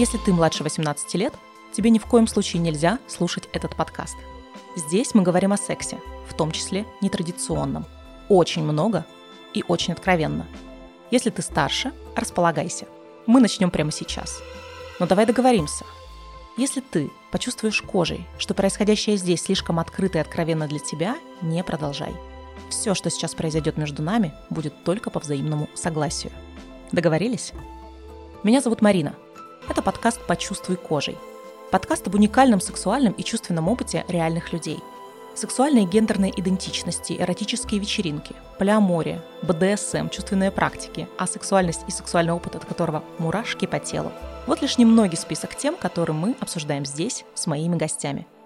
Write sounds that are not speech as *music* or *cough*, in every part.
Если ты младше 18 лет, тебе ни в коем случае нельзя слушать этот подкаст. Здесь мы говорим о сексе, в том числе нетрадиционном. Очень много и очень откровенно. Если ты старше, располагайся. Мы начнем прямо сейчас. Но давай договоримся. Если ты почувствуешь кожей, что происходящее здесь слишком открыто и откровенно для тебя, не продолжай. Все, что сейчас произойдет между нами, будет только по взаимному согласию. Договорились? Меня зовут Марина. Это подкаст «Почувствуй кожей». Подкаст об уникальном сексуальном и чувственном опыте реальных людей. Сексуальные и гендерные идентичности, эротические вечеринки, полиамория, БДСМ, чувственные практики, а сексуальность и сексуальный опыт, от которого мурашки по телу. Вот лишь немногий список тем, которые мы обсуждаем здесь с моими гостями –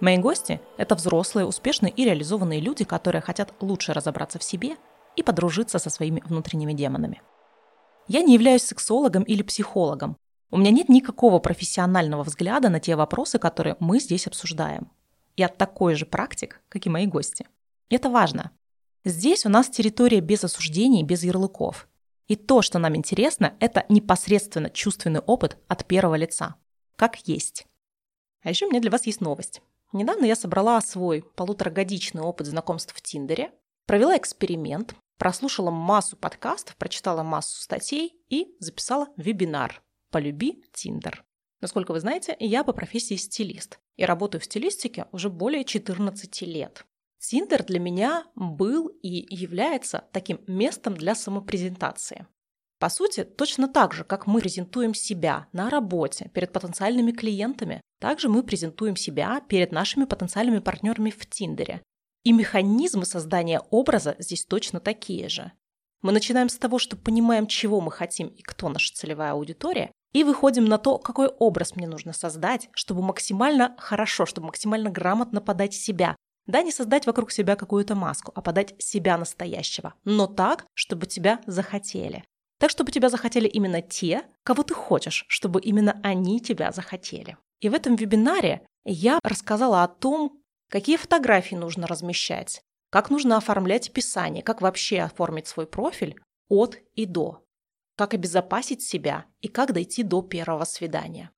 Мои гости – это взрослые, успешные и реализованные люди, которые хотят лучше разобраться в себе и подружиться со своими внутренними демонами. Я не являюсь сексологом или психологом. У меня нет никакого профессионального взгляда на те вопросы, которые мы здесь обсуждаем. Я такой же практик, как и мои гости. Это важно. Здесь у нас территория без осуждений, без ярлыков. И то, что нам интересно, это непосредственно чувственный опыт от первого лица. Как есть. А еще у меня для вас есть новость. Недавно я собрала свой полуторагодичный опыт знакомств в Тиндере, провела эксперимент, прослушала массу подкастов, прочитала массу статей и записала вебинар «Полюби Тиндер». Насколько вы знаете, я по профессии стилист и работаю в стилистике уже более 14 лет. Тиндер для меня был и является таким местом для самопрезентации. По сути, точно так же, как мы презентуем себя на работе перед потенциальными клиентами, также мы презентуем себя перед нашими потенциальными партнерами в Тиндере. И механизмы создания образа здесь точно такие же. Мы начинаем с того, что понимаем, чего мы хотим и кто наша целевая аудитория, и выходим на то, какой образ мне нужно создать, чтобы максимально хорошо, чтобы максимально грамотно подать себя. Да, не создать вокруг себя какую-то маску, а подать себя настоящего, но так, чтобы тебя захотели. Так, чтобы тебя захотели именно те, кого ты хочешь, чтобы именно они тебя захотели. И в этом вебинаре я рассказала о том, какие фотографии нужно размещать, как нужно оформлять описание, как вообще оформить свой профиль от и до, как обезопасить себя и как дойти до первого свидания.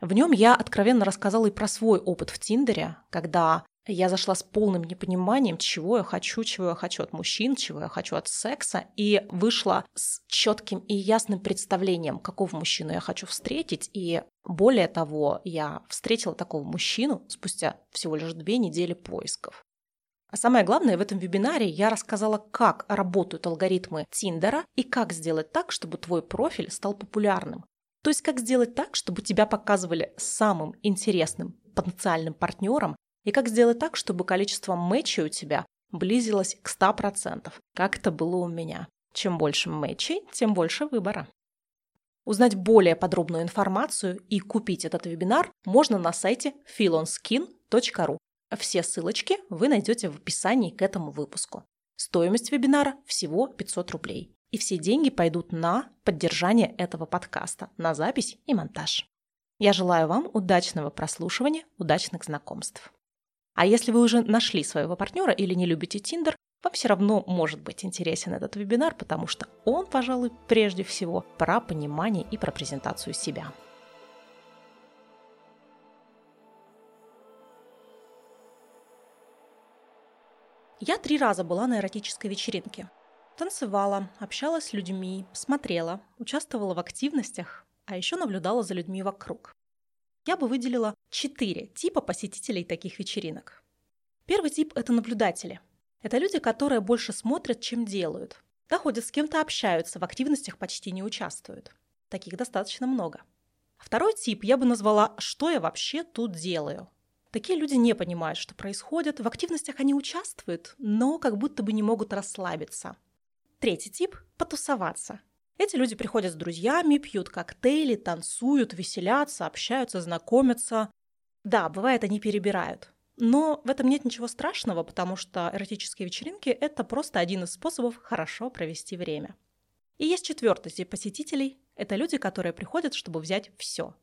В нем я откровенно рассказала и про свой опыт в Тиндере, когда я зашла с полным непониманием, чего я хочу, чего я хочу от мужчин, чего я хочу от секса, и вышла с четким и ясным представлением, какого мужчину я хочу встретить. И более того, я встретила такого мужчину спустя всего лишь две недели поисков. А самое главное, в этом вебинаре я рассказала, как работают алгоритмы Тиндера и как сделать так, чтобы твой профиль стал популярным. То есть как сделать так, чтобы тебя показывали самым интересным потенциальным партнером и как сделать так, чтобы количество матчей у тебя близилось к 100%, как это было у меня. Чем больше матчей, тем больше выбора. Узнать более подробную информацию и купить этот вебинар можно на сайте philonskin.ru. Все ссылочки вы найдете в описании к этому выпуску. Стоимость вебинара всего 500 рублей. И все деньги пойдут на поддержание этого подкаста, на запись и монтаж. Я желаю вам удачного прослушивания, удачных знакомств. А если вы уже нашли своего партнера или не любите Тиндер, вам все равно может быть интересен этот вебинар, потому что он, пожалуй, прежде всего про понимание и про презентацию себя. Я три раза была на эротической вечеринке. Танцевала, общалась с людьми, смотрела, участвовала в активностях, а еще наблюдала за людьми вокруг я бы выделила четыре типа посетителей таких вечеринок. Первый тип – это наблюдатели. Это люди, которые больше смотрят, чем делают. Да, ходят с кем-то, общаются, в активностях почти не участвуют. Таких достаточно много. Второй тип я бы назвала «что я вообще тут делаю?». Такие люди не понимают, что происходит, в активностях они участвуют, но как будто бы не могут расслабиться. Третий тип – потусоваться. Эти люди приходят с друзьями, пьют коктейли, танцуют, веселятся, общаются, знакомятся. Да, бывает, они перебирают. Но в этом нет ничего страшного, потому что эротические вечеринки – это просто один из способов хорошо провести время. И есть четвертый тип посетителей – это люди, которые приходят, чтобы взять все.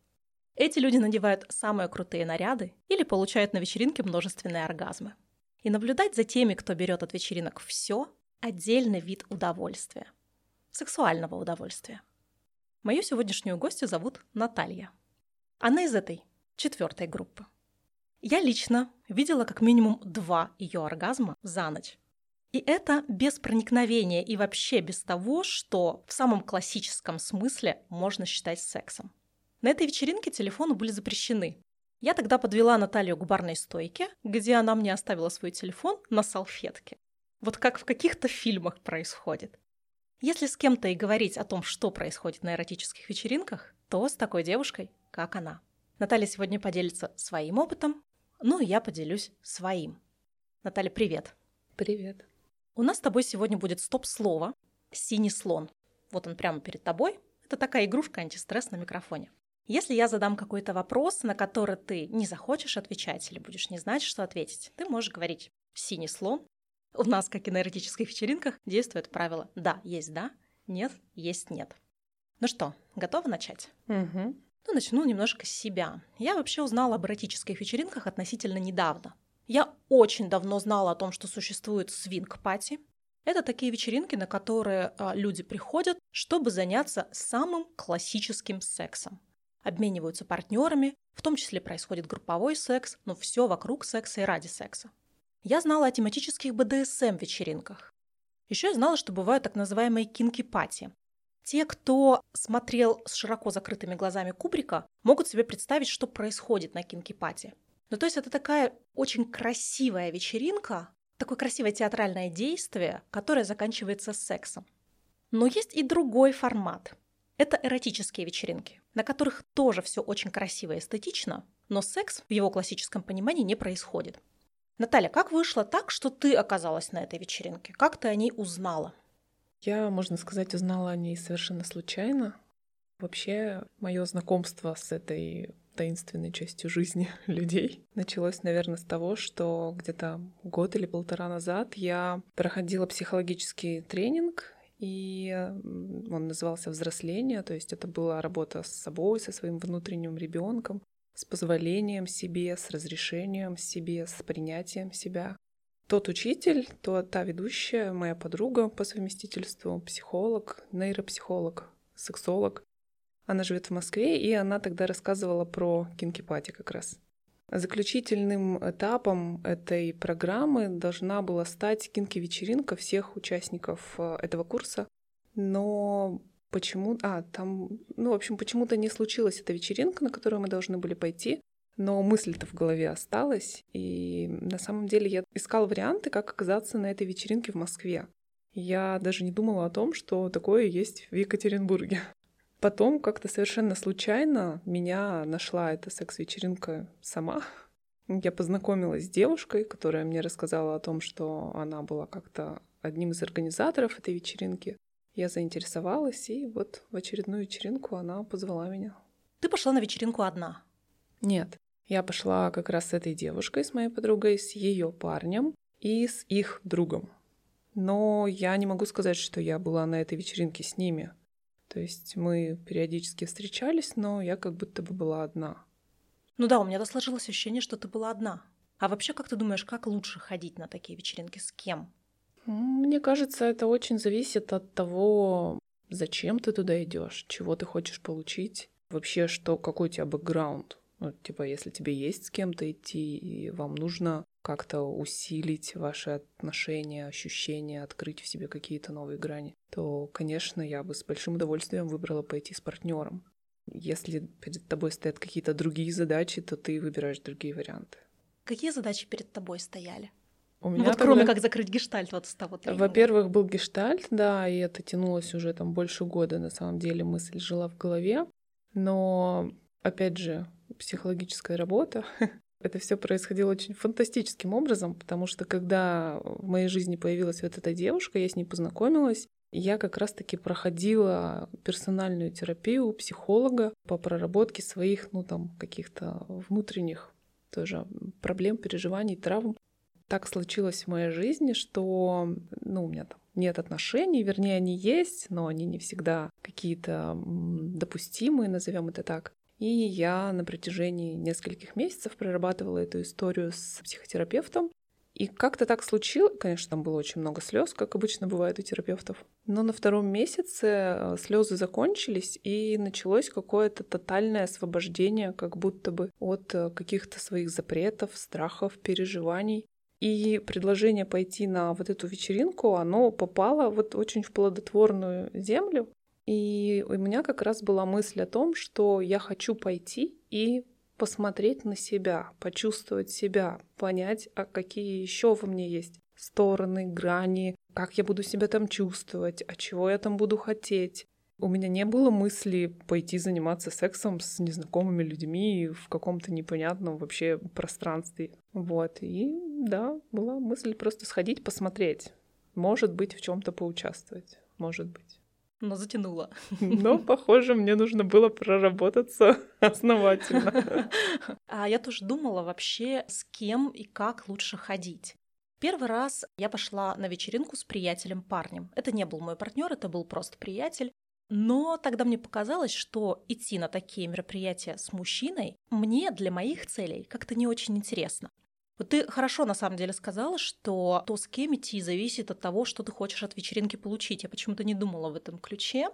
Эти люди надевают самые крутые наряды или получают на вечеринке множественные оргазмы. И наблюдать за теми, кто берет от вечеринок все – отдельный вид удовольствия сексуального удовольствия. Мою сегодняшнюю гостью зовут Наталья. Она из этой, четвертой группы. Я лично видела как минимум два ее оргазма за ночь. И это без проникновения и вообще без того, что в самом классическом смысле можно считать сексом. На этой вечеринке телефоны были запрещены. Я тогда подвела Наталью к барной стойке, где она мне оставила свой телефон на салфетке. Вот как в каких-то фильмах происходит. Если с кем-то и говорить о том, что происходит на эротических вечеринках, то с такой девушкой, как она. Наталья сегодня поделится своим опытом, ну и я поделюсь своим. Наталья, привет. Привет. У нас с тобой сегодня будет стоп-слово «синий слон». Вот он прямо перед тобой. Это такая игрушка антистресс на микрофоне. Если я задам какой-то вопрос, на который ты не захочешь отвечать или будешь не знать, что ответить, ты можешь говорить «синий слон», у нас, как и на эротических вечеринках, действует правило «да, есть да, нет, есть нет». Ну что, готова начать? Угу. Ну, начну немножко с себя. Я вообще узнала об эротических вечеринках относительно недавно. Я очень давно знала о том, что существует свинг-пати. Это такие вечеринки, на которые а, люди приходят, чтобы заняться самым классическим сексом. Обмениваются партнерами, в том числе происходит групповой секс, но все вокруг секса и ради секса. Я знала о тематических БДСМ-вечеринках. Еще я знала, что бывают так называемые кинки-пати. Те, кто смотрел с широко закрытыми глазами Кубрика, могут себе представить, что происходит на кинки-пати. Ну, то есть это такая очень красивая вечеринка, такое красивое театральное действие, которое заканчивается сексом. Но есть и другой формат. Это эротические вечеринки, на которых тоже все очень красиво и эстетично, но секс в его классическом понимании не происходит. Наталья, как вышло так, что ты оказалась на этой вечеринке? Как ты о ней узнала? Я, можно сказать, узнала о ней совершенно случайно. Вообще, мое знакомство с этой таинственной частью жизни *laughs* людей началось, наверное, с того, что где-то год или полтора назад я проходила психологический тренинг, и он назывался «Взросление», то есть это была работа с собой, со своим внутренним ребенком, с позволением себе, с разрешением себе, с принятием себя. Тот учитель, то та ведущая, моя подруга по совместительству, психолог, нейропсихолог, сексолог. Она живет в Москве, и она тогда рассказывала про кинкипати как раз. Заключительным этапом этой программы должна была стать кинки-вечеринка всех участников э, этого курса. Но почему... А, там... Ну, в общем, почему-то не случилась эта вечеринка, на которую мы должны были пойти. Но мысль-то в голове осталась. И на самом деле я искала варианты, как оказаться на этой вечеринке в Москве. Я даже не думала о том, что такое есть в Екатеринбурге. Потом как-то совершенно случайно меня нашла эта секс-вечеринка сама. Я познакомилась с девушкой, которая мне рассказала о том, что она была как-то одним из организаторов этой вечеринки. Я заинтересовалась, и вот в очередную вечеринку она позвала меня. Ты пошла на вечеринку одна? Нет. Я пошла как раз с этой девушкой, с моей подругой, с ее парнем и с их другом. Но я не могу сказать, что я была на этой вечеринке с ними. То есть мы периодически встречались, но я как будто бы была одна. Ну да, у меня сложилось ощущение, что ты была одна. А вообще, как ты думаешь, как лучше ходить на такие вечеринки? С кем? Мне кажется, это очень зависит от того, зачем ты туда идешь, чего ты хочешь получить, вообще, что, какой у тебя бэкграунд. Ну, типа, если тебе есть с кем-то идти, и вам нужно как-то усилить ваши отношения, ощущения, открыть в себе какие-то новые грани, то, конечно, я бы с большим удовольствием выбрала пойти с партнером. Если перед тобой стоят какие-то другие задачи, то ты выбираешь другие варианты. Какие задачи перед тобой стояли? У ну, вот кроме как закрыть гештальт вот с того тренинга. Во-первых, был гештальт, да, и это тянулось уже там больше года, на самом деле мысль жила в голове. Но, опять же, психологическая работа, *laughs* это все происходило очень фантастическим образом, потому что когда в моей жизни появилась вот эта девушка, я с ней познакомилась, я как раз-таки проходила персональную терапию психолога по проработке своих, ну там, каких-то внутренних тоже проблем, переживаний, травм так случилось в моей жизни, что ну, у меня там нет отношений, вернее, они есть, но они не всегда какие-то допустимые, назовем это так. И я на протяжении нескольких месяцев прорабатывала эту историю с психотерапевтом. И как-то так случилось, конечно, там было очень много слез, как обычно бывает у терапевтов. Но на втором месяце э, слезы закончились, и началось какое-то тотальное освобождение, как будто бы от э, каких-то своих запретов, страхов, переживаний. И предложение пойти на вот эту вечеринку, оно попало вот очень в плодотворную землю. И у меня как раз была мысль о том, что я хочу пойти и посмотреть на себя, почувствовать себя, понять, а какие еще во мне есть стороны, грани, как я буду себя там чувствовать, а чего я там буду хотеть. У меня не было мысли пойти заниматься сексом с незнакомыми людьми в каком-то непонятном вообще пространстве. Вот. И да, была мысль просто сходить, посмотреть. Может быть, в чем-то поучаствовать. Может быть но затянула. Но, *laughs* похоже, мне нужно было проработаться *laughs* основательно. *laughs* А я тоже думала вообще, с кем и как лучше ходить. Первый раз я пошла на вечеринку с приятелем парнем. Это не был мой партнер, это был просто приятель. Но тогда мне показалось, что идти на такие мероприятия с мужчиной мне для моих целей как-то не очень интересно. Вот ты хорошо на самом деле сказала, что то, с кем идти, зависит от того, что ты хочешь от вечеринки получить. Я почему-то не думала в этом ключе.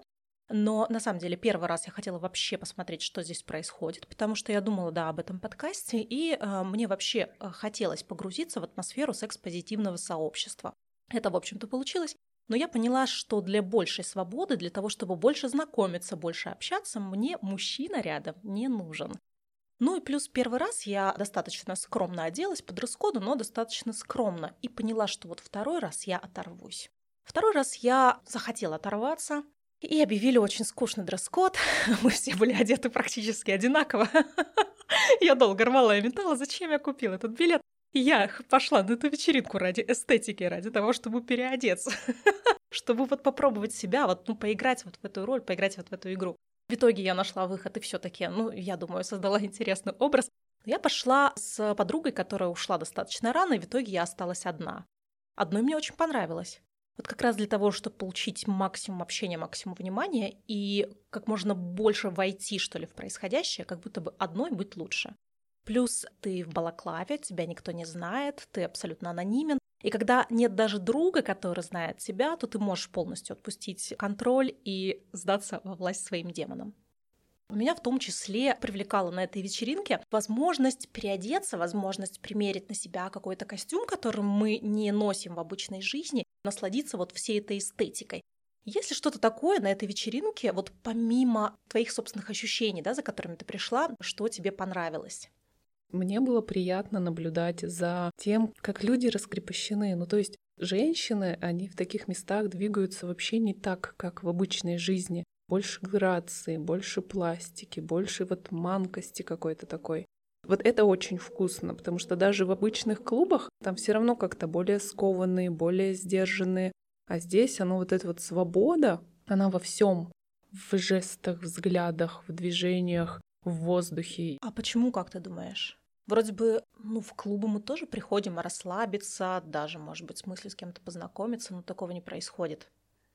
Но на самом деле первый раз я хотела вообще посмотреть, что здесь происходит, потому что я думала, да, об этом подкасте, и э, мне вообще э, хотелось погрузиться в атмосферу секс-позитивного сообщества. Это, в общем-то, получилось. Но я поняла, что для большей свободы, для того, чтобы больше знакомиться, больше общаться, мне мужчина рядом не нужен. Ну и плюс первый раз я достаточно скромно оделась по дресс-коду, но достаточно скромно. И поняла, что вот второй раз я оторвусь. Второй раз я захотела оторваться, и объявили очень скучный дресс-код. *laughs* Мы все были одеты практически одинаково. *laughs* Я долго рвала и металла, зачем я купила этот билет. Я пошла на эту вечеринку ради эстетики, ради того, чтобы переодеться. *laughs* Чтобы вот попробовать себя, вот, ну, поиграть вот в эту роль, поиграть вот в эту игру. В итоге я нашла выход и все таки ну, я думаю, создала *laughs* интересный образ. Я пошла с подругой, которая ушла достаточно рано, и в итоге я осталась одна. Одной мне очень понравилось. Вот как раз для того, чтобы получить максимум общения, максимум внимания и как можно больше войти, что ли, в происходящее, как будто бы одной быть лучше. Плюс ты в балаклаве, тебя никто не знает, ты абсолютно анонимен, и когда нет даже друга, который знает тебя, то ты можешь полностью отпустить контроль и сдаться во власть своим демонам. Меня в том числе привлекала на этой вечеринке возможность переодеться, возможность примерить на себя какой-то костюм, который мы не носим в обычной жизни, насладиться вот всей этой эстетикой. Есть ли что-то такое на этой вечеринке, вот помимо твоих собственных ощущений, да, за которыми ты пришла, что тебе понравилось? Мне было приятно наблюдать за тем, как люди раскрепощены. Ну, то есть женщины, они в таких местах двигаются вообще не так, как в обычной жизни. Больше грации, больше пластики, больше вот манкости какой-то такой. Вот это очень вкусно, потому что даже в обычных клубах там все равно как-то более скованные, более сдержанные. А здесь оно вот эта вот свобода, она во всем, в жестах, взглядах, в движениях, в воздухе. А почему, как ты думаешь? Вроде бы, ну, в клубы мы тоже приходим расслабиться, даже, может быть, в смысле с кем-то познакомиться, но такого не происходит.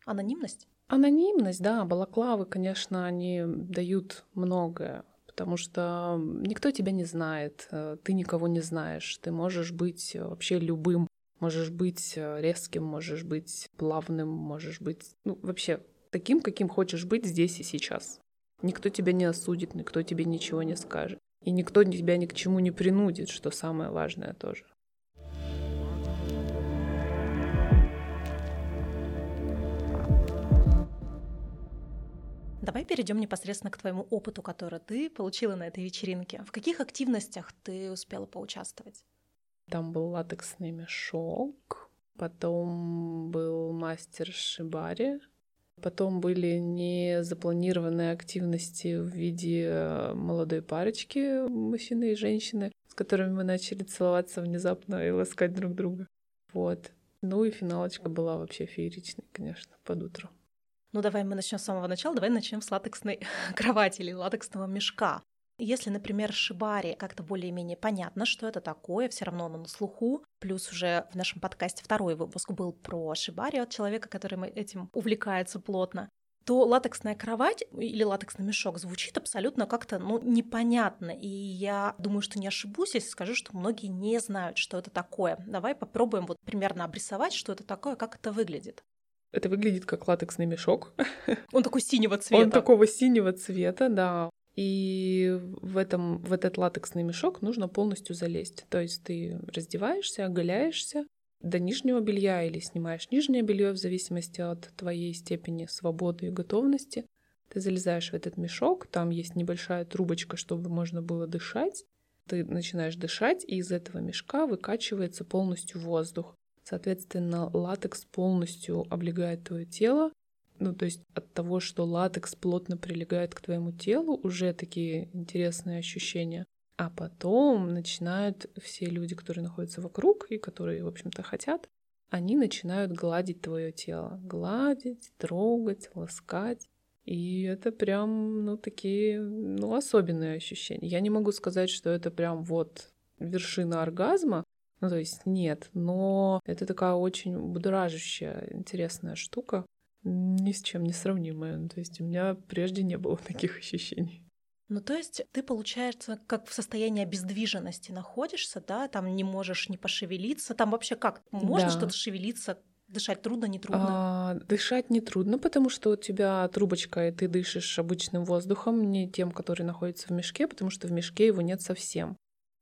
Анонимность? Анонимность, да, балаклавы, конечно, они дают многое, потому что никто тебя не знает, э, ты никого не знаешь, ты можешь быть вообще любым, можешь быть э, резким, можешь быть плавным, можешь быть, ну, вообще таким, каким хочешь быть здесь и сейчас. Никто тебя не осудит, никто тебе ничего не скажет. И никто тебя ни к чему не принудит, что самое важное тоже. Давай перейдем непосредственно к твоему опыту, который ты получила на этой вечеринке. В каких активностях ты успела поучаствовать? Там был латексный мешок, потом был мастер шибари, Потом были незапланированные активности в виде э, молодой парочки, мужчины и женщины, с которыми мы начали целоваться внезапно и ласкать друг друга. Вот. Ну и финалочка была вообще фееричной, конечно, под утро. Ну давай мы начнем с самого начала, давай начнем с латексной *laughs* кровати или латексного мешка. Если, например, шибари как-то более-менее понятно, что это такое, все равно оно на слуху. Плюс уже в нашем подкасте второй выпуск был про шибари от человека, который этим увлекается плотно. то латексная кровать или латексный мешок звучит абсолютно как-то ну, непонятно. И я думаю, что не ошибусь, если скажу, что многие не знают, что это такое. Давай попробуем вот примерно обрисовать, что это такое, как это выглядит. Это выглядит как латексный мешок. Он такой синего цвета. Он такого синего цвета, да. И в, этом, в этот латексный мешок нужно полностью залезть. То есть ты раздеваешься, оголяешься, до нижнего белья или снимаешь нижнее белье в зависимости от твоей степени свободы и готовности. Ты залезаешь в этот мешок, там есть небольшая трубочка, чтобы можно было дышать. Ты начинаешь дышать, и из этого мешка выкачивается полностью воздух. Соответственно, латекс полностью облегает твое тело. Ну, то есть от того, что латекс плотно прилегает к твоему телу, уже такие интересные ощущения. А потом начинают все люди, которые находятся вокруг и которые, в общем-то, хотят, они начинают гладить твое тело. Гладить, трогать, ласкать. И это прям, ну, такие, ну, особенные ощущения. Я не могу сказать, что это прям вот вершина оргазма, ну, то есть нет, но это такая очень будоражащая, интересная штука, ни с чем не сравнимая. То есть у меня прежде не было таких ощущений. Ну, то есть ты, получается, как в состоянии обездвиженности находишься, да, там не можешь не пошевелиться, там вообще как? Можно да. что-то шевелиться, Дышать трудно, не трудно? А, дышать не трудно, потому что у тебя трубочка, и ты дышишь обычным воздухом, не тем, который находится в мешке, потому что в мешке его нет совсем.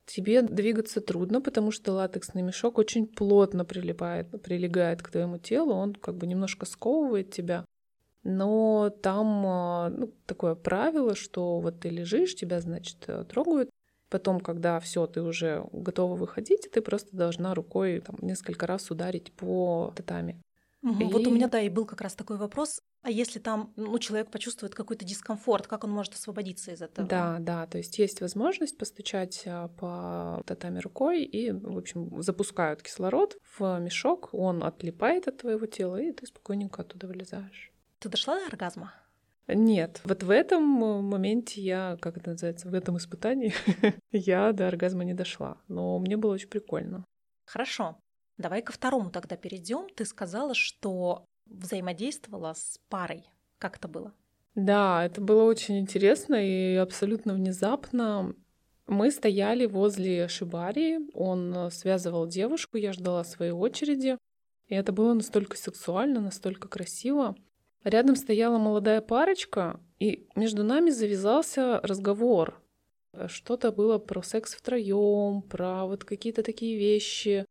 Тебе двигаться трудно, потому что латексный мешок очень плотно прилипает, прилегает к твоему телу, он как бы немножко сковывает тебя. Но там а, ну, такое правило, что вот ты лежишь, тебя, значит, э, трогают. Потом, когда все, ты уже готова выходить, ты просто должна рукой там, несколько раз ударить по татами. Угу, и... Вот у меня, да, и был как раз такой вопрос. А если там ну, человек почувствует какой-то дискомфорт, как он может освободиться из этого? Да, да, то есть есть возможность постучать а, по татами рукой и, в общем, запускают кислород в мешок, он отлипает от твоего тела, и ты спокойненько оттуда вылезаешь. Ты дошла до оргазма? Нет, вот в этом моменте я, как это называется, в этом испытании *laughs* я до оргазма не дошла, но мне было очень прикольно. Хорошо, давай ко второму тогда перейдем. Ты сказала, что взаимодействовала с парой. Как это было? Да, это было очень интересно и абсолютно внезапно. Мы стояли возле Шибари, он связывал девушку, я ждала своей очереди. И это было настолько сексуально, настолько красиво. Рядом стояла молодая парочка, и между нами завязался разговор. Что-то было про секс втроем, про вот какие-то такие вещи.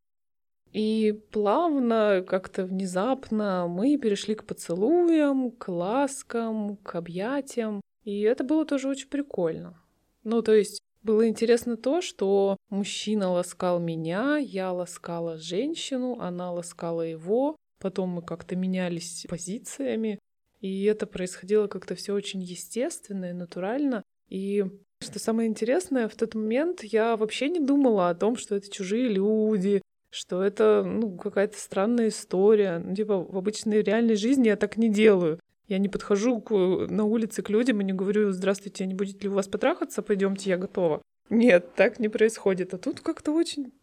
И плавно, как-то внезапно мы перешли к поцелуям, к ласкам, к объятиям. И это было тоже очень прикольно. Ну, то есть было интересно то, что мужчина ласкал меня, я ласкала женщину, она ласкала его, Потом мы как-то менялись позициями, и это происходило как-то все очень естественно и натурально. И что самое интересное, в тот момент я вообще не думала о том, что это чужие люди, что это ну, какая-то странная история. Ну, типа, в обычной реальной жизни я так не делаю. Я не подхожу к, на улице к людям и не говорю, здравствуйте, не будет ли у вас потрахаться, пойдемте, я готова. Нет, так не происходит. А тут как-то очень...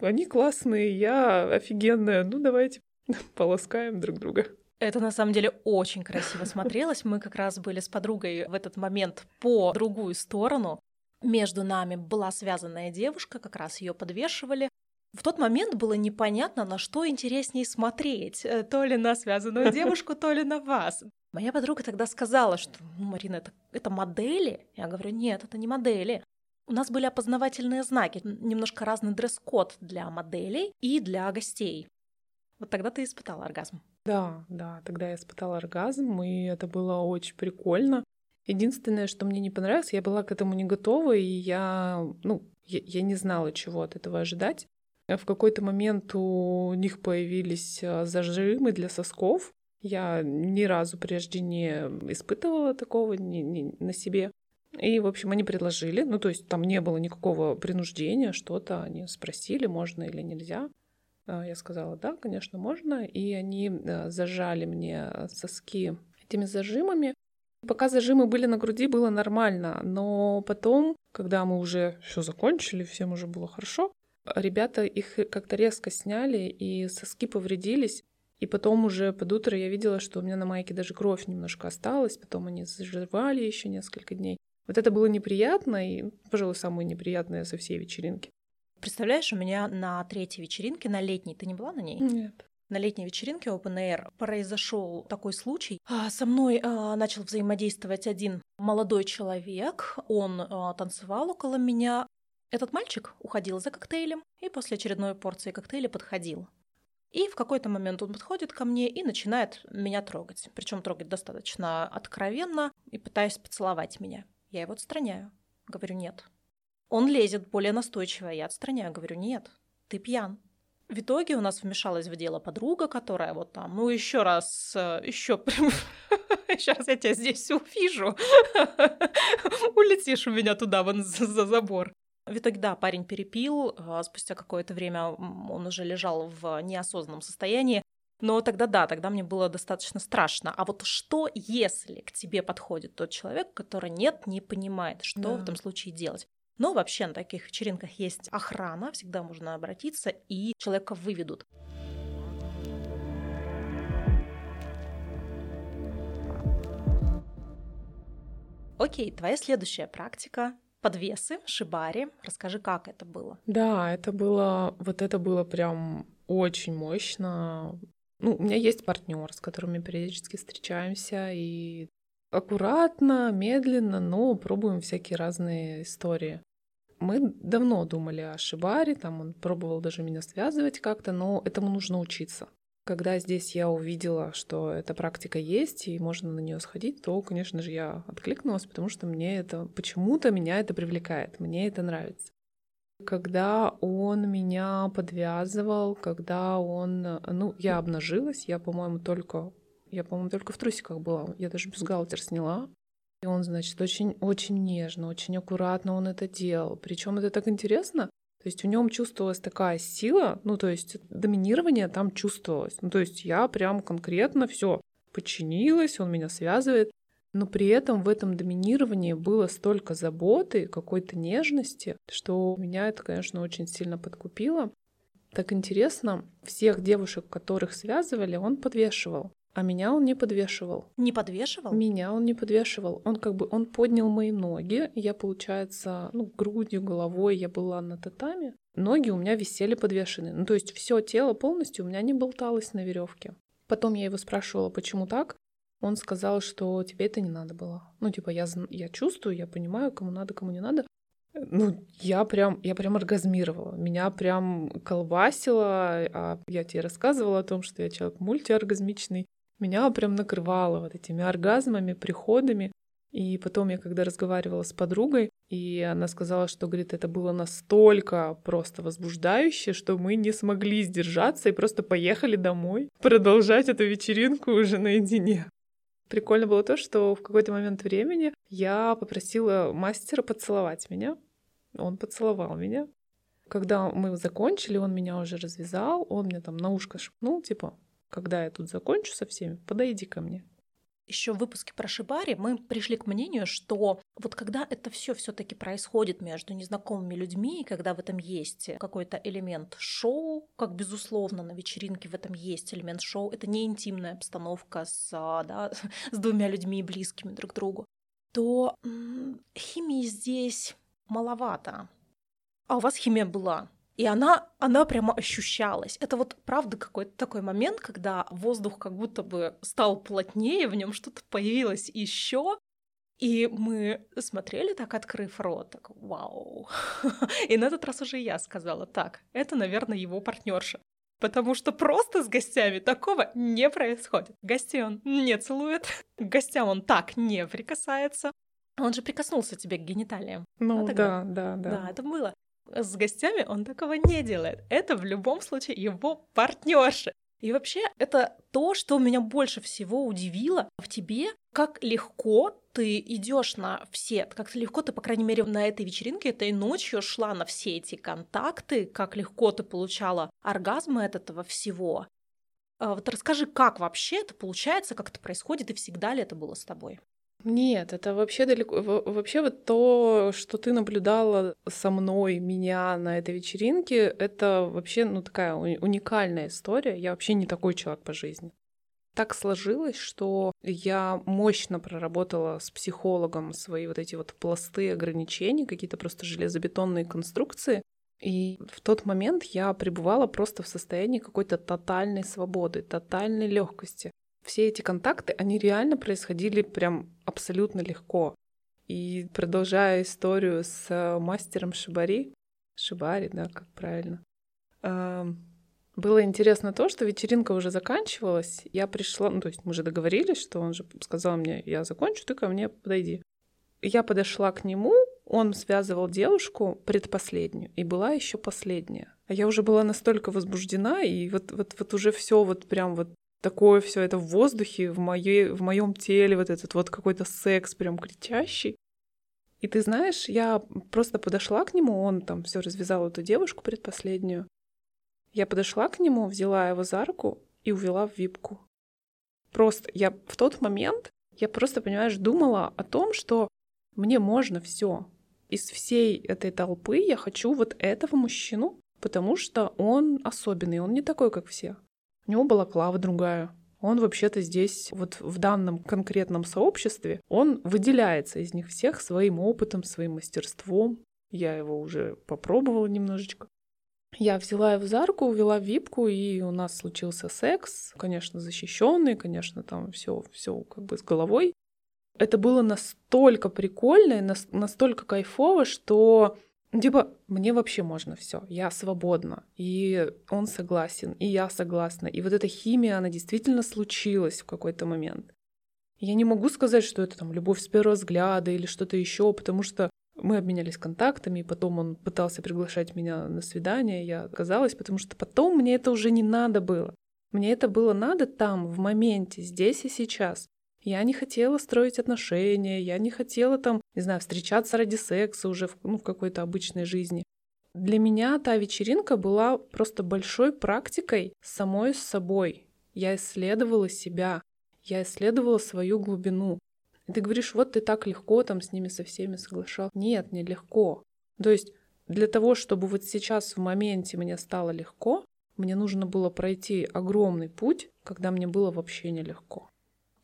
Они классные, я офигенная, ну давайте *laughs* полоскаем друг друга. Это на самом деле очень красиво смотрелось. Мы как раз были с подругой в этот момент по другую сторону. Между нами была связанная девушка, как раз ее подвешивали. В тот момент было непонятно, на что интереснее смотреть. Э, то ли на связанную девушку, то ли на вас. Моя подруга тогда сказала, что, ну, Марина, это, это модели? Я говорю, нет, это не модели. У нас были опознавательные знаки, немножко разный дресс-код для моделей и для гостей. Вот тогда ты испытала оргазм. Да, да, тогда я испытала оргазм, и это было очень прикольно. Единственное, что мне не понравилось, я была к этому не готова, и я, ну, я, я не знала, чего от этого ожидать. В какой-то момент у них появились а, зажимы для сосков. Я ни разу прежде не испытывала такого ни, ни, на себе. И, в общем, они предложили, ну, то есть там не было никакого принуждения, что-то они спросили, можно или нельзя. А, я сказала, да, конечно, можно. И они э, зажали мне соски этими зажимами. Пока зажимы были на груди, было нормально. Но потом, когда мы уже все закончили, всем уже было хорошо, ребята их как-то резко сняли, и соски повредились. И потом уже под утро я видела, что у меня на майке даже кровь немножко осталась, потом они заживали еще несколько дней. Вот это было неприятно, и, пожалуй, самое неприятное со всей вечеринки. Представляешь, у меня на третьей вечеринке, на летней, ты не была на ней? Нет. На летней вечеринке Open Air произошел такой случай. А, со мной а, начал взаимодействовать один молодой человек. Он а, танцевал около меня. Этот мальчик уходил за коктейлем и после очередной порции коктейля подходил. И в какой-то момент он подходит ко мне и начинает меня трогать. Причем трогать достаточно откровенно и пытаясь поцеловать меня. Я его отстраняю. Говорю, нет. Он лезет более настойчиво. Я отстраняю. Говорю, нет, ты пьян. В итоге у нас вмешалась в дело подруга, которая вот там, ну еще раз, э, еще сейчас *laughs* я тебя здесь увижу, *laughs* улетишь у меня туда, вон за, за забор. В итоге, да, парень перепил, а спустя какое-то время он уже лежал в неосознанном состоянии, но тогда да, тогда мне было достаточно страшно. А вот что, если к тебе подходит тот человек, который нет, не понимает, что да. в этом случае делать? Но вообще на таких вечеринках есть охрана, всегда можно обратиться, и человека выведут. Окей, твоя следующая практика подвесы, шибари. Расскажи, как это было? Да, это было, вот это было прям очень мощно. Ну, у меня есть партнер, с которым мы периодически встречаемся, и аккуратно, медленно, но пробуем всякие разные истории. Мы давно думали о Шибаре, там он пробовал даже меня связывать как-то, но этому нужно учиться. Когда здесь я увидела, что эта практика есть и можно на нее сходить, то, конечно же, я откликнулась, потому что мне это почему-то меня это привлекает, мне это нравится. Когда он меня подвязывал, когда он, ну, я обнажилась, я, по-моему, только, я, по-моему, только в трусиках была, я даже бюстгальтер сняла, и он, значит, очень, очень нежно, очень аккуратно он это делал. Причем это так интересно. То есть в нем чувствовалась такая сила, ну то есть доминирование там чувствовалось. Ну то есть я прям конкретно все подчинилась, он меня связывает, но при этом в этом доминировании было столько заботы, какой-то нежности, что меня это, конечно, очень сильно подкупило. Так интересно, всех девушек, которых связывали, он подвешивал. А меня он не подвешивал. Не подвешивал? Меня он не подвешивал. Он как бы, он поднял мои ноги. Я, получается, ну, грудью, головой я была на татами. Ноги у меня висели подвешены. Ну, то есть все тело полностью у меня не болталось на веревке. Потом я его спрашивала, почему так. Он сказал, что тебе это не надо было. Ну, типа, я, я чувствую, я понимаю, кому надо, кому не надо. Ну, я прям, я прям оргазмировала. Меня прям колбасило. А я тебе рассказывала о том, что я человек мультиоргазмичный меня прям накрывало вот этими оргазмами, приходами. И потом я когда разговаривала с подругой, и она сказала, что, говорит, это было настолько просто возбуждающе, что мы не смогли сдержаться и просто поехали домой продолжать эту вечеринку уже наедине. Прикольно было то, что в какой-то момент времени я попросила мастера поцеловать меня. Он поцеловал меня. Когда мы закончили, он меня уже развязал, он мне там на ушко шепнул, типа, когда я тут закончу со всеми, подойди ко мне. Еще в выпуске про Шибари мы пришли к мнению, что вот когда это все все-таки происходит между незнакомыми людьми, когда в этом есть какой-то элемент шоу, как безусловно на вечеринке в этом есть элемент шоу, это не интимная обстановка с, а, да, *laughs* с двумя людьми близкими друг к другу, то м- химии здесь маловато. А у вас химия была. И она, она прямо ощущалась. Это вот правда какой-то такой момент, когда воздух как будто бы стал плотнее, в нем что-то появилось еще, и мы смотрели так, открыв рот, так, вау. *laughs* И на этот раз уже я сказала, так, это, наверное, его партнерша. Потому что просто с гостями такого не происходит. Гостей он не целует, к *laughs* гостям он так не прикасается. Он же прикоснулся тебе к гениталиям. Ну да, да, да. Да, это было. С гостями он такого не делает. Это в любом случае его партнерши. И вообще это то, что меня больше всего удивило в тебе, как легко ты идешь на все, как легко ты, по крайней мере, на этой вечеринке этой ночью шла на все эти контакты, как легко ты получала оргазмы от этого всего. А вот расскажи, как вообще это получается, как это происходит, и всегда ли это было с тобой? Нет, это вообще далеко. Вообще вот то, что ты наблюдала со мной, меня на этой вечеринке, это вообще, ну, такая уникальная история. Я вообще не такой человек по жизни. Так сложилось, что я мощно проработала с психологом свои вот эти вот пласты ограничений, какие-то просто железобетонные конструкции. И в тот момент я пребывала просто в состоянии какой-то тотальной свободы, тотальной легкости все эти контакты, они реально происходили прям абсолютно легко. И продолжая историю с э, мастером Шибари, Шибари, да, как правильно, было интересно то, что вечеринка уже заканчивалась. Я пришла, ну, то есть мы же договорились, что он же сказал мне, я закончу, ты ко мне подойди. Я подошла к нему, он связывал девушку предпоследнюю, и была еще последняя. А я уже была настолько возбуждена, и вот, вот, вот уже все вот прям вот такое все это в воздухе, в, моей, в моем теле, вот этот вот какой-то секс прям кричащий. И ты знаешь, я просто подошла к нему, он там все развязал эту девушку предпоследнюю. Я подошла к нему, взяла его за руку и увела в випку. Просто я в тот момент, я просто, понимаешь, думала о том, что мне можно все. Из всей этой толпы я хочу вот этого мужчину, потому что он особенный, он не такой, как все. У него была клава другая. Он вообще-то здесь, вот в данном конкретном сообществе, он выделяется из них всех своим опытом, своим мастерством. Я его уже попробовала немножечко. Я взяла его за руку, увела в випку, и у нас случился секс, конечно, защищенный, конечно, там все, все как бы с головой. Это было настолько прикольно и настолько кайфово, что типа, мне вообще можно все, я свободна, и он согласен, и я согласна. И вот эта химия, она действительно случилась в какой-то момент. Я не могу сказать, что это там любовь с первого взгляда или что-то еще, потому что мы обменялись контактами, и потом он пытался приглашать меня на свидание, я отказалась, потому что потом мне это уже не надо было. Мне это было надо там, в моменте, здесь и сейчас. Я не хотела строить отношения, я не хотела там, не знаю, встречаться ради секса уже в, ну, в какой-то обычной жизни. Для меня та вечеринка была просто большой практикой самой с собой. Я исследовала себя, я исследовала свою глубину. И ты говоришь, вот ты так легко там с ними со всеми соглашал. Нет, не легко. То есть для того, чтобы вот сейчас в моменте мне стало легко, мне нужно было пройти огромный путь, когда мне было вообще нелегко.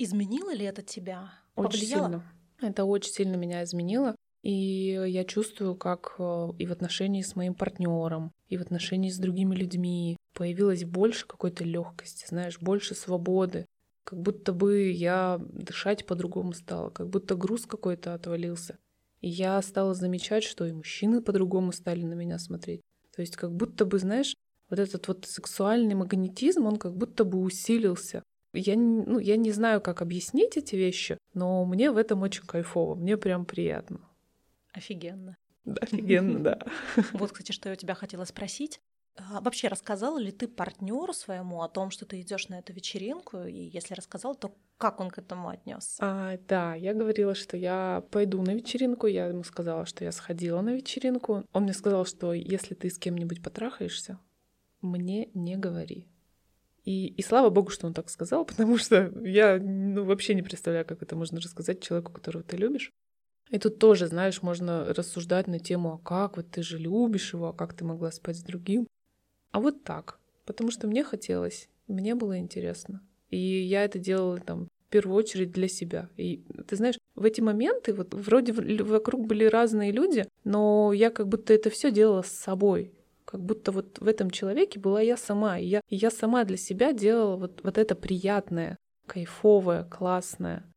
Изменило ли это тебя? Очень Повлияло? сильно. Это очень сильно меня изменило. И я чувствую, как э, и в отношении с моим партнером, и в отношении с другими людьми появилось больше какой-то легкости, знаешь, больше свободы. Как будто бы я дышать по-другому стала, как будто груз какой-то отвалился. И я стала замечать, что и мужчины по-другому стали на меня смотреть. То есть как будто бы, знаешь, вот этот вот сексуальный магнетизм, он как будто бы усилился. Я, ну, я не знаю, как объяснить эти вещи, но мне в этом очень кайфово, мне прям приятно. Офигенно. Да, офигенно, да. *laughs* Вот, кстати, что я у тебя хотела спросить. А вообще рассказала ли ты партнеру своему о том, что ты идешь на эту вечеринку? И если рассказал, то как он к этому отнесся? А, да, я говорила, что я пойду на вечеринку. Я ему сказала, что я сходила на вечеринку. Он мне сказал, что если ты с кем-нибудь потрахаешься, мне не говори. И, и слава богу, что он так сказал, *laughs* потому что я ну, вообще не представляю, как это можно рассказать человеку, которого ты любишь. И тут тоже, знаешь, можно рассуждать на тему, а как вот ты же любишь его, а как ты могла спать с другим. А вот так, потому что мне хотелось, мне было интересно. И я это делала там в первую очередь для себя. И ты знаешь, в эти моменты вот вроде вокруг были разные люди, но я как будто это все делала с собой как будто вот в этом человеке была я сама, и я, и я сама для себя делала вот, вот это приятное, кайфовое, классное.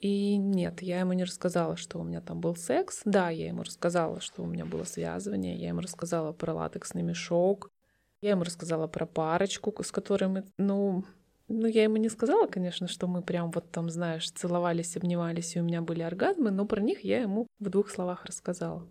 И нет, я ему не рассказала, что у меня там был секс. Да, я ему рассказала, что у меня было связывание, я ему рассказала про латексный мешок, я ему рассказала про парочку, с которой мы, ну, ну, я ему не сказала, конечно, что мы прям вот там, знаешь, целовались, обнимались, и у меня были оргазмы, но про них я ему в двух словах рассказала.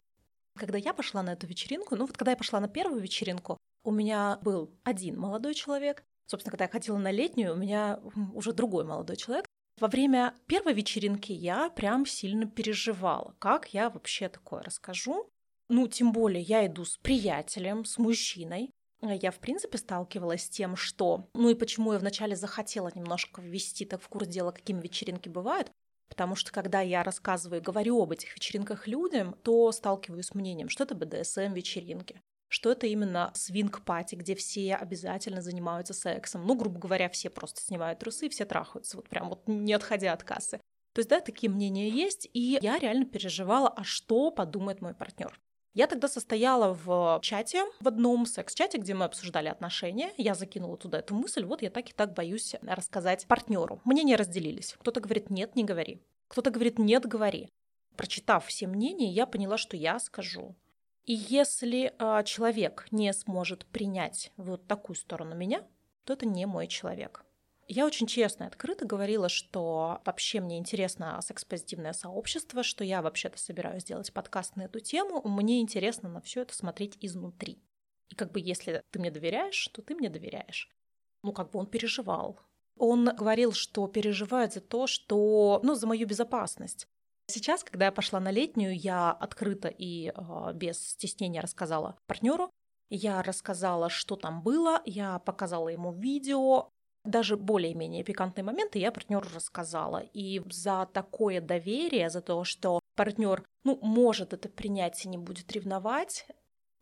Когда я пошла на эту вечеринку, ну вот когда я пошла на первую вечеринку, у меня был один молодой человек. Собственно, когда я ходила на летнюю, у меня уже другой молодой человек. Во время первой вечеринки я прям сильно переживала, как я вообще такое расскажу. Ну, тем более я иду с приятелем, с мужчиной. Я, в принципе, сталкивалась с тем, что... Ну и почему я вначале захотела немножко ввести так в курс дела, какими вечеринки бывают. Потому что когда я рассказываю, говорю об этих вечеринках людям, то сталкиваюсь с мнением, что это БДСМ-вечеринки, что это именно свинг-пати, где все обязательно занимаются сексом. Ну, грубо говоря, все просто снимают трусы, все трахаются, вот прям вот не отходя от кассы. То есть, да, такие мнения есть, и я реально переживала, а что подумает мой партнер. Я тогда состояла в чате, в одном секс-чате, где мы обсуждали отношения. Я закинула туда эту мысль, вот я так и так боюсь рассказать партнеру. Мнения разделились. Кто-то говорит, нет, не говори. Кто-то говорит, нет, говори. Прочитав все мнения, я поняла, что я скажу. И если э, человек не сможет принять вот такую сторону меня, то это не мой человек. Я очень честно и открыто говорила, что вообще мне интересно секс-позитивное сообщество, что я вообще-то собираюсь сделать подкаст на эту тему. Мне интересно на все это смотреть изнутри. И как бы если ты мне доверяешь, то ты мне доверяешь. Ну, как бы он переживал. Он говорил, что переживает за то, что, ну, за мою безопасность. Сейчас, когда я пошла на летнюю, я открыто и э, без стеснения рассказала партнеру. Я рассказала, что там было, я показала ему видео, даже более-менее пикантные моменты я партнеру рассказала. И за такое доверие, за то, что партнер, ну, может это принять и не будет ревновать,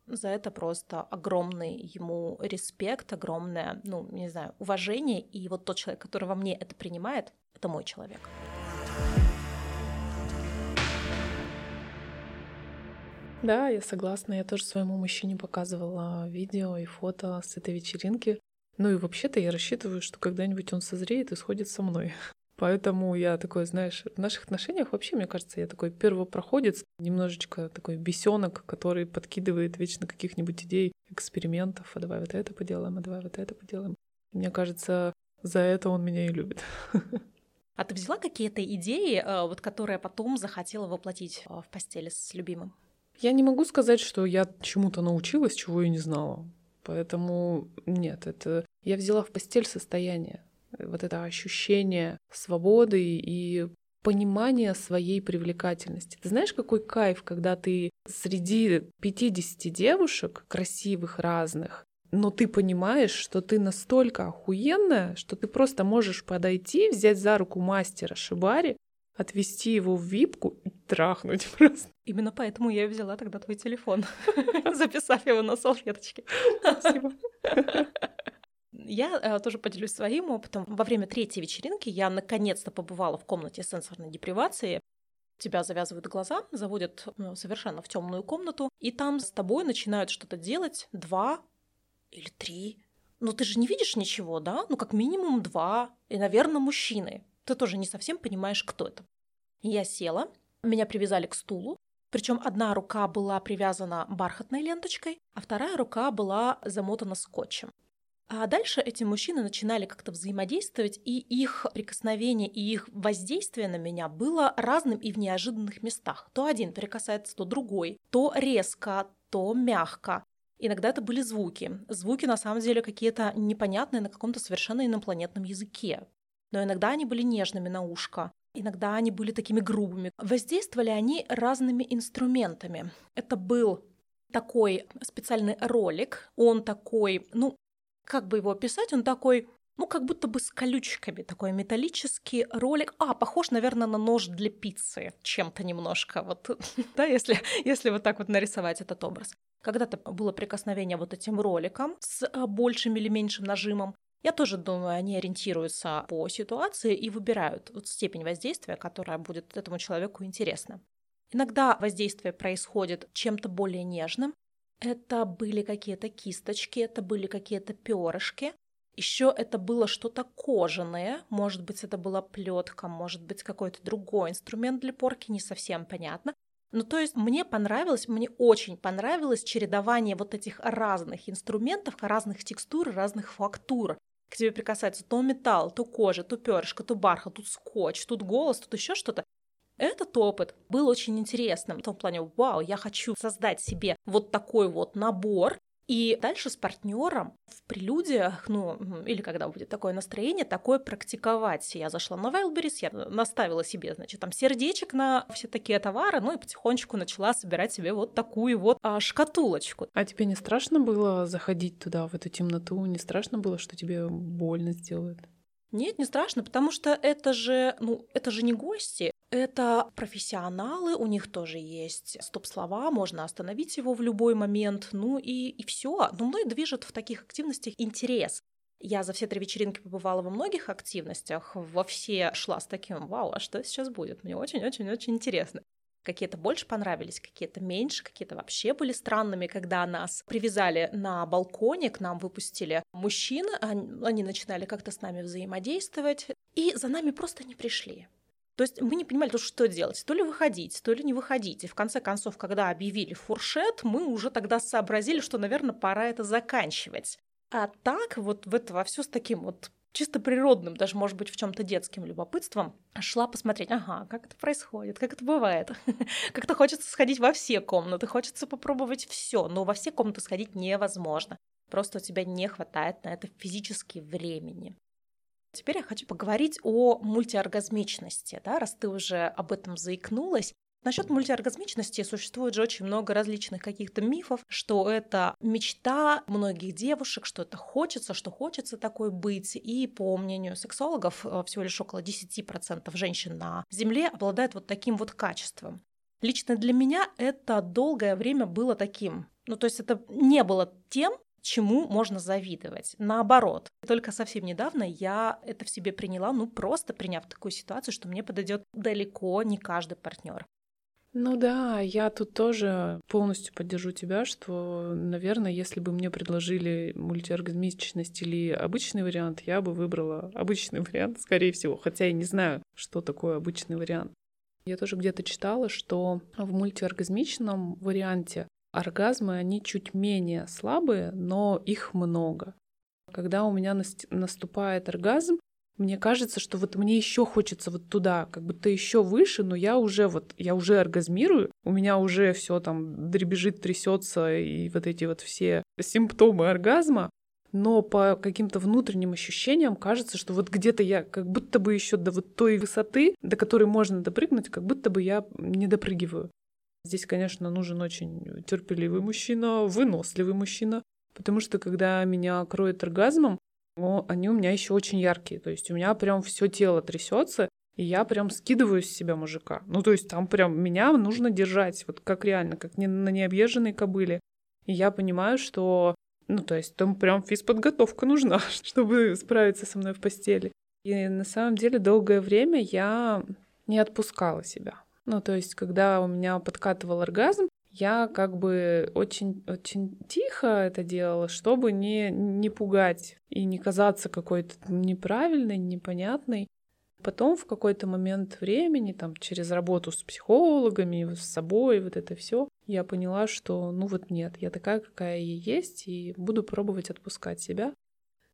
за это просто огромный ему респект, огромное, ну, не знаю, уважение. И вот тот человек, который во мне это принимает, это мой человек. Да, я согласна. Я тоже своему мужчине показывала видео и фото с этой вечеринки. Ну и вообще-то я рассчитываю, что когда-нибудь он созреет и сходит со мной. *laughs* Поэтому я такой, знаешь, в наших отношениях вообще, мне кажется, я такой первопроходец, немножечко такой бесенок, который подкидывает вечно каких-нибудь идей, экспериментов, а давай вот это поделаем, а давай вот это поделаем. Мне кажется, за это он меня и любит. *laughs* А ты взяла какие-то идеи, э, вот, которые потом захотела воплотить э, в постели с любимым? Я не могу сказать, что я чему-то научилась, чего я не знала. Поэтому нет, это я взяла в постель состояние, вот это ощущение свободы и понимание своей привлекательности. Ты знаешь, какой кайф, когда ты среди 50 девушек, красивых, разных, но ты понимаешь, что ты настолько охуенная, что ты просто можешь подойти, взять за руку мастера Шибари, отвести его в випку и трахнуть *laughs* просто. Именно поэтому я взяла тогда твой телефон, *laughs* записав его на салфеточке. Спасибо. *laughs* Я э, тоже поделюсь своим опытом. Во время третьей вечеринки я наконец-то побывала в комнате сенсорной депривации. Тебя завязывают глаза, заводят ну, совершенно в темную комнату, и там с тобой начинают что-то делать два или три. Ну ты же не видишь ничего, да? Ну как минимум два. И, наверное, мужчины. Ты тоже не совсем понимаешь, кто это. Я села, меня привязали к стулу, причем одна рука была привязана бархатной ленточкой, а вторая рука была замотана скотчем. А дальше эти мужчины начинали как-то взаимодействовать, и их прикосновение и их воздействие на меня было разным и в неожиданных местах. То один прикасается, то другой, то резко, то мягко. Иногда это были звуки. Звуки на самом деле какие-то непонятные на каком-то совершенно инопланетном языке. Но иногда они были нежными на ушко, иногда они были такими грубыми. Воздействовали они разными инструментами. Это был такой специальный ролик, он такой, ну, как бы его описать, он такой, ну, как будто бы с колючками, такой металлический ролик. А, похож, наверное, на нож для пиццы чем-то немножко, вот, *laughs* да, если, если вот так вот нарисовать этот образ. Когда-то было прикосновение вот этим роликом с а, большим или меньшим нажимом. Я тоже думаю, они ориентируются по ситуации и выбирают вот степень воздействия, которая будет этому человеку интересна. Иногда воздействие происходит чем-то более нежным, это были какие-то кисточки, это были какие-то перышки. Еще это было что-то кожаное, может быть, это была плетка, может быть, какой-то другой инструмент для порки, не совсем понятно. Ну, то есть мне понравилось, мне очень понравилось чередование вот этих разных инструментов, разных текстур, разных фактур. К тебе прикасается то металл, то кожа, то перышко, то бархат, тут скотч, тут голос, тут еще что-то. Этот опыт был очень интересным в том плане, вау, я хочу создать себе вот такой вот набор, и дальше с партнером в прелюдиях, ну, или когда будет такое настроение, такое практиковать. Я зашла на Wildberries, я наставила себе, значит, там сердечек на все такие товары, ну и потихонечку начала собирать себе вот такую вот а, шкатулочку. А тебе не страшно было заходить туда, в эту темноту? Не страшно было, что тебе больно сделают? Нет, не страшно, потому что это же, ну, это же не гости, это профессионалы, у них тоже есть стоп-слова, можно остановить его в любой момент, ну и, и все. Но мной движет в таких активностях интерес. Я за все три вечеринки побывала во многих активностях, во все шла с таким, вау, а что сейчас будет? Мне очень-очень-очень интересно. Какие-то больше понравились, какие-то меньше, какие-то вообще были странными, когда нас привязали на балконе, к нам выпустили мужчин, они начинали как-то с нами взаимодействовать, и за нами просто не пришли. То есть мы не понимали, то, что делать, то ли выходить, то ли не выходить. И в конце концов, когда объявили фуршет, мы уже тогда сообразили, что, наверное, пора это заканчивать. А так вот в это во все с таким вот чисто природным, даже, может быть, в чем-то детским любопытством, шла посмотреть, ага, как это происходит, как это бывает. *laughs* Как-то хочется сходить во все комнаты, хочется попробовать все, но во все комнаты сходить невозможно. Просто у тебя не хватает на это физически времени. Теперь я хочу поговорить о мультиоргазмичности, да, раз ты уже об этом заикнулась. Насчет мультиоргазмичности существует же очень много различных каких-то мифов, что это мечта многих девушек, что это хочется, что хочется такой быть. И по мнению сексологов, э, всего лишь около 10% женщин на Земле обладают вот таким вот качеством. Лично для меня это долгое время было таким. Ну, то есть это не было тем, чему можно завидовать. Наоборот, только совсем недавно я это в себе приняла, ну просто приняв такую ситуацию, что мне подойдет далеко не каждый партнер. Ну да, я тут тоже полностью поддержу тебя, что, наверное, если бы мне предложили мультиоргазмичность или обычный вариант, я бы выбрала обычный *laughs* вариант, скорее всего, хотя я не знаю, что такое обычный вариант. Я тоже где-то читала, что в мультиоргазмичном варианте оргазмы, они чуть менее слабые, но их много. Когда у меня наступает оргазм, мне кажется, что вот мне еще хочется вот туда, как будто еще выше, но я уже вот, я уже оргазмирую, у меня уже все там дребезжит, трясется и вот эти вот все симптомы оргазма, но по каким-то внутренним ощущениям кажется, что вот где-то я как будто бы еще до вот той высоты, до которой можно допрыгнуть, как будто бы я не допрыгиваю. Здесь, конечно, нужен очень терпеливый мужчина, выносливый мужчина, потому что когда меня кроет оргазмом, они у меня еще очень яркие. То есть у меня прям все тело трясется, и я прям скидываю с себя мужика. Ну, то есть там прям меня нужно держать, вот как реально, как не на необъезженной кобыле. И я понимаю, что, ну, то есть там прям физподготовка нужна, *laughs* чтобы справиться со мной в постели. И на самом деле долгое время я не отпускала себя. Ну, то есть, когда у меня подкатывал оргазм, я как бы очень-очень тихо это делала, чтобы не, не пугать и не казаться какой-то неправильной, непонятной. Потом в какой-то момент времени, там, через работу с психологами, с собой, вот это все, я поняла, что, ну вот нет, я такая, какая я есть, и буду пробовать отпускать себя.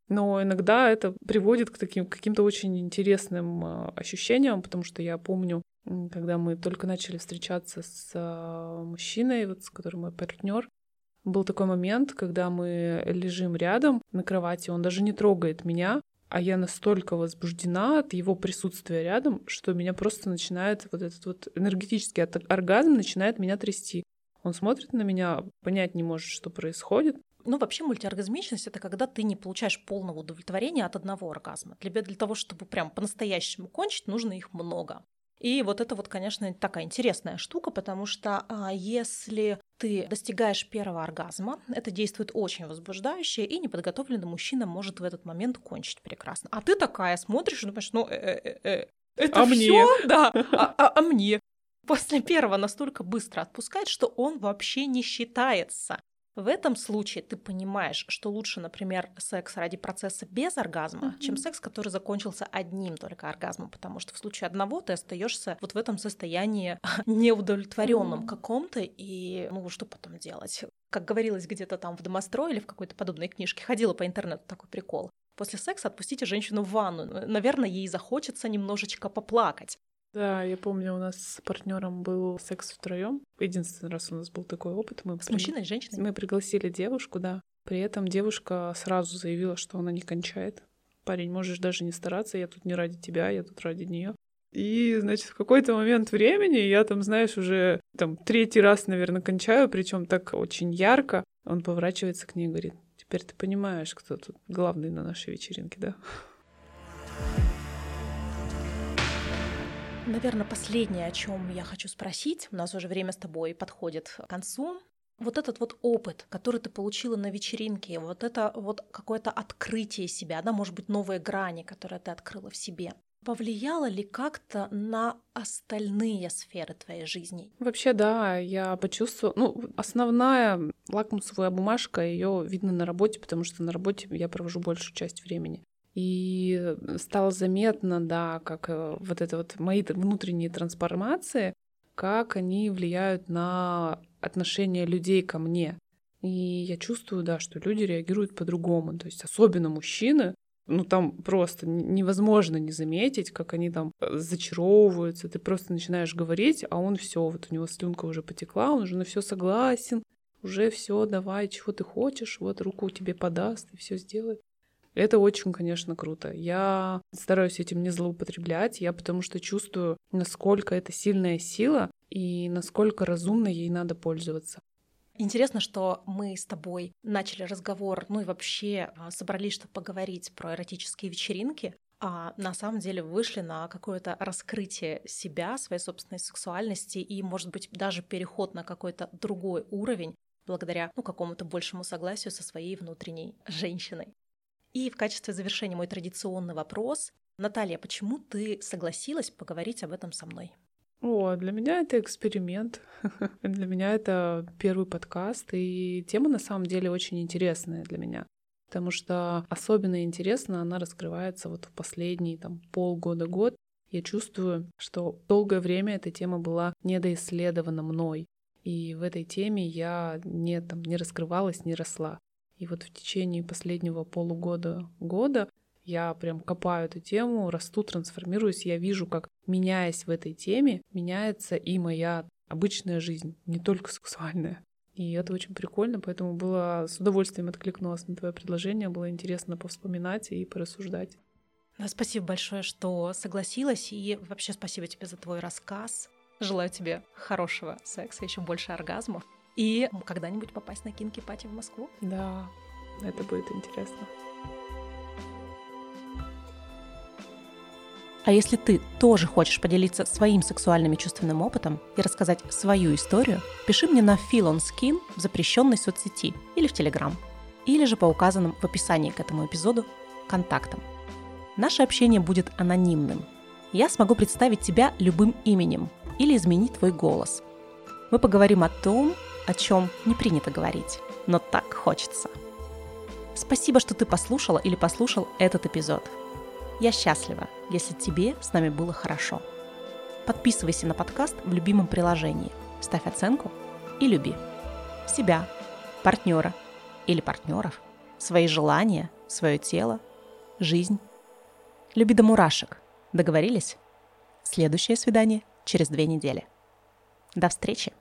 Но иногда это приводит к таким каким-то очень интересным а, ощущениям, потому что я помню, когда мы только начали встречаться с а, мужчиной, вот с которым мой партнер, был такой момент, когда мы лежим рядом на кровати, он даже не трогает меня, а я настолько возбуждена от его присутствия рядом, что меня просто начинает вот этот вот энергетический оргазм начинает меня трясти. Он смотрит на меня, понять не может, что происходит. Ну, вообще мультиоргазмичность — это когда ты не получаешь полного удовлетворения от одного оргазма. Для, для того, чтобы прям по-настоящему кончить, нужно их много. И вот это вот, конечно, такая интересная штука, потому что а, если ты достигаешь первого оргазма, это действует очень возбуждающе, и неподготовленный мужчина может в этот момент кончить прекрасно. А ты такая смотришь и думаешь, ну, э -э -э это а все, да, *laughs* а, а, а мне? После первого настолько быстро отпускает, что он вообще не считается. В этом случае ты понимаешь, что лучше, например, секс ради процесса без оргазма, mm-hmm. чем секс, который закончился одним только оргазмом, потому что в случае одного ты остаешься вот в этом состоянии *laughs* неудовлетворенном mm-hmm. каком-то, и ну что потом делать? Как говорилось где-то там в домострое или в какой-то подобной книжке, ходила по интернету такой прикол. После секса отпустите женщину в ванну. Наверное, ей захочется немножечко поплакать. Да, я помню, у нас с партнером был секс втроем. Единственный раз у нас был такой опыт. Мы с при... мужчиной, с женщиной? Мы пригласили девушку, да. При этом девушка сразу заявила, что она не кончает. Парень, можешь даже не стараться, я тут не ради тебя, я тут ради нее. И, значит, в какой-то момент времени я там, знаешь, уже там третий раз, наверное, кончаю, причем так очень ярко. Он поворачивается к ней и говорит, теперь ты понимаешь, кто тут главный на нашей вечеринке, да? Наверное, последнее, о чем я хочу спросить, у нас уже время с тобой подходит к концу. Вот этот вот опыт, который ты получила на вечеринке, вот это вот какое-то открытие себя, да, может быть, новые грани, которые ты открыла в себе, повлияло ли как-то на остальные сферы твоей жизни? Вообще, да, я почувствовала. Ну, основная лакмусовая бумажка, ее видно на работе, потому что на работе я провожу большую часть времени. И стало заметно, да, как э, вот это вот мои внутренние трансформации, как они влияют на отношение людей ко мне. И я чувствую, да, что люди реагируют по-другому. То есть особенно мужчины, ну там просто невозможно не заметить, как они там э, зачаровываются. Ты просто начинаешь говорить, а он все, вот у него слюнка уже потекла, он уже на все согласен, уже все, давай, чего ты хочешь, вот руку тебе подаст и все сделает. Это очень, конечно, круто. Я стараюсь этим не злоупотреблять, я потому что чувствую, насколько это сильная сила и насколько разумно ей надо пользоваться. Интересно, что мы с тобой начали разговор, ну и вообще а, собрались, чтобы поговорить про эротические вечеринки, а на самом деле вышли на какое-то раскрытие себя, своей собственной сексуальности и, может быть, даже переход на какой-то другой уровень благодаря ну, какому-то большему согласию со своей внутренней женщиной. И в качестве завершения мой традиционный вопрос. Наталья, почему ты согласилась поговорить об этом со мной? О, для меня это эксперимент. *laughs* для меня это первый подкаст, и тема на самом деле очень интересная для меня. Потому что особенно интересно она раскрывается вот в последние там полгода-год. Я чувствую, что долгое время эта тема была недоисследована мной. И в этой теме я не, там, не раскрывалась, не росла. И вот в течение последнего полугода года я прям копаю эту тему, расту, трансформируюсь, я вижу, как меняясь в этой теме, меняется и моя обычная жизнь, не только сексуальная. И это очень прикольно, поэтому было с удовольствием откликнулась на твое предложение, было интересно повспоминать и порассуждать. Да, спасибо большое, что согласилась, и вообще спасибо тебе за твой рассказ. Желаю тебе хорошего секса, еще больше оргазмов и когда-нибудь попасть на кинки пати в Москву. Да, это будет интересно. А если ты тоже хочешь поделиться своим сексуальным и чувственным опытом и рассказать свою историю, пиши мне на Feel on Skin в запрещенной соцсети или в Telegram, или же по указанным в описании к этому эпизоду контактам. Наше общение будет анонимным. Я смогу представить тебя любым именем или изменить твой голос. Мы поговорим о том, о чем не принято говорить, но так хочется. Спасибо, что ты послушала или послушал этот эпизод. Я счастлива, если тебе с нами было хорошо. Подписывайся на подкаст в любимом приложении, ставь оценку и люби себя, партнера или партнеров, свои желания, свое тело, жизнь. Люби до мурашек. Договорились? Следующее свидание через две недели. До встречи!